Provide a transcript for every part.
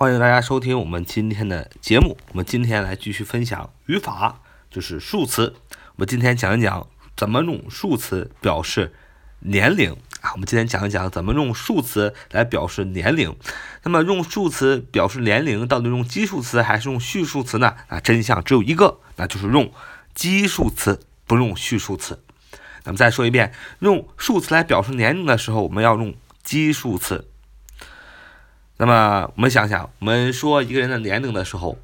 欢迎大家收听我们今天的节目。我们今天来继续分享语法，就是数词。我们今天讲一讲怎么用数词表示年龄啊。我们今天讲一讲怎么用数词来表示年龄。那么用数词表示年龄，到底用基数词还是用序数词呢？啊，真相只有一个，那就是用基数词，不用序数词。那么再说一遍，用数词来表示年龄的时候，我们要用基数词。那么我们想想，我们说一个人的年龄的时候，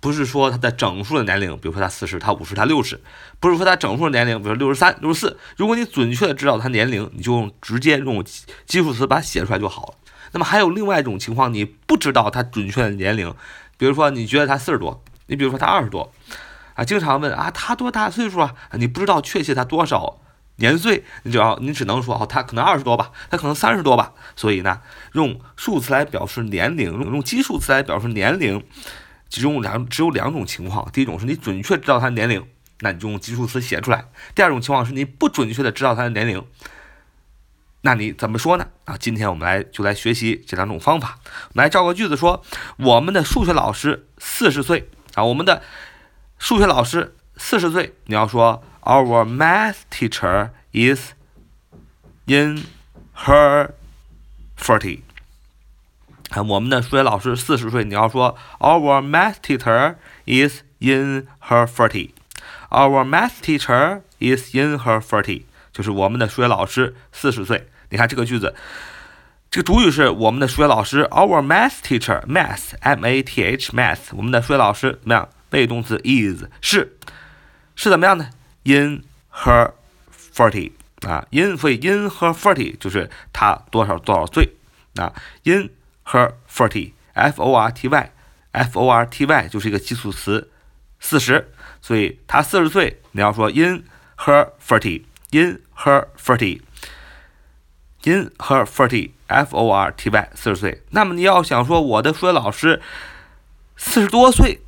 不是说他的整数的年龄，比如说他四十、他五十、他六十，不是说他整数的年龄，比如说六十三、六十四。如果你准确的知道他年龄，你就用直接用基数词把它写出来就好了。那么还有另外一种情况，你不知道他准确的年龄，比如说你觉得他四十多，你比如说他二十多，啊，经常问啊他多大岁数啊？你不知道确切他多少。年岁，你只要你只能说哦，他可能二十多吧，他可能三十多吧。所以呢，用数词来表示年龄，用用基数词来表示年龄，其中两只有两种情况。第一种是你准确知道他年龄，那你就用基数词写出来；第二种情况是你不准确的知道他的年龄，那你怎么说呢？啊，今天我们来就来学习这两种方法。来造个句子说，我们的数学老师四十岁啊，我们的数学老师四十岁，你要说。Our math teacher is in her forty。啊，我们的数学老师四十岁。你要说 Our math teacher is in her forty。Our math teacher is in her forty，就是我们的数学老师四十岁。你看这个句子，这个主语是我们的数学老师。Our math teacher，math，m a t h，math，我们的数学老师怎么样？被动词 is 是是怎么样的 ？In her forty 啊，in 所以 in her forty 就是她多少多少岁啊，in her forty，f o r t y，f o r t y 就是一个基础词，四十，所以她四十岁，你要说 in her forty，in her forty，in her forty，f o r t y 四十岁。那么你要想说我的数学老师四十多岁。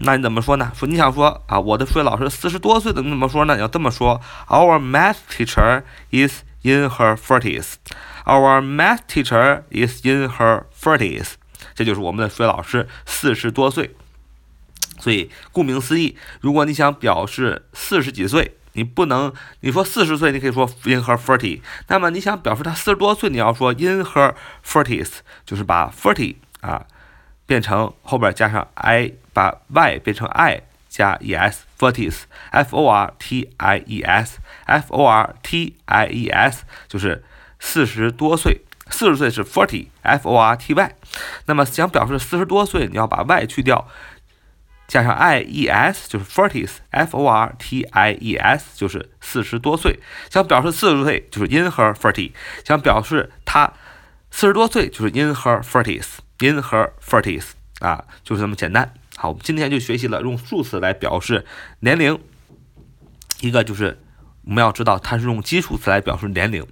那你怎么说呢？说你想说啊，我的数学老师四十多岁，怎么怎么说呢？你要这么说：Our math teacher is in her forties. Our math teacher is in her forties. 这就是我们的数学老师四十多岁。所以顾名思义，如果你想表示四十几岁，你不能你说四十岁，你可以说 in her forty。那么你想表示他四十多岁，你要说 in her forties，就是把 forty 啊。变成后边加上 i，把 y 变成 i 加 es，forties，f o r t i e s，f o r t i e s 就是四十多岁，四十岁是 forty，f o r t y。那么想表示四十多岁，你要把 y 去掉，加上 i e s 就是 forties，f o r t i e s 就是四十多岁。想表示四十岁就是 in her forty，想表示他四十多岁就是 in her forties。In her forties 啊，就是这么简单。好，我们今天就学习了用数词来表示年龄。一个就是我们要知道它是用基数词来表示年龄。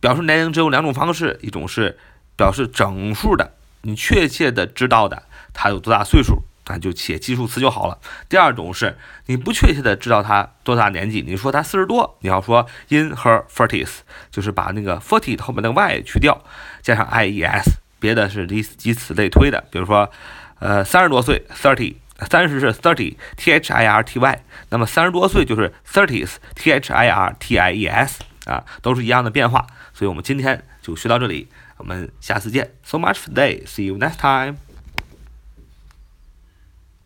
表示年龄只有两种方式，一种是表示整数的，你确切的知道的他有多大岁数，那就写基数词就好了。第二种是你不确切的知道他多大年纪，你说他四十多，你要说 in her forties，就是把那个 forty 后面那个 y 去掉，加上 i e s。别的是以以此类推的，比如说，呃，三十多岁，thirty，三十是 thirty，t h i r t y，那么三十多岁就是 thirties，t h i r t i e s，啊，都是一样的变化。所以我们今天就学到这里，我们下次见。So much for today. See you next time.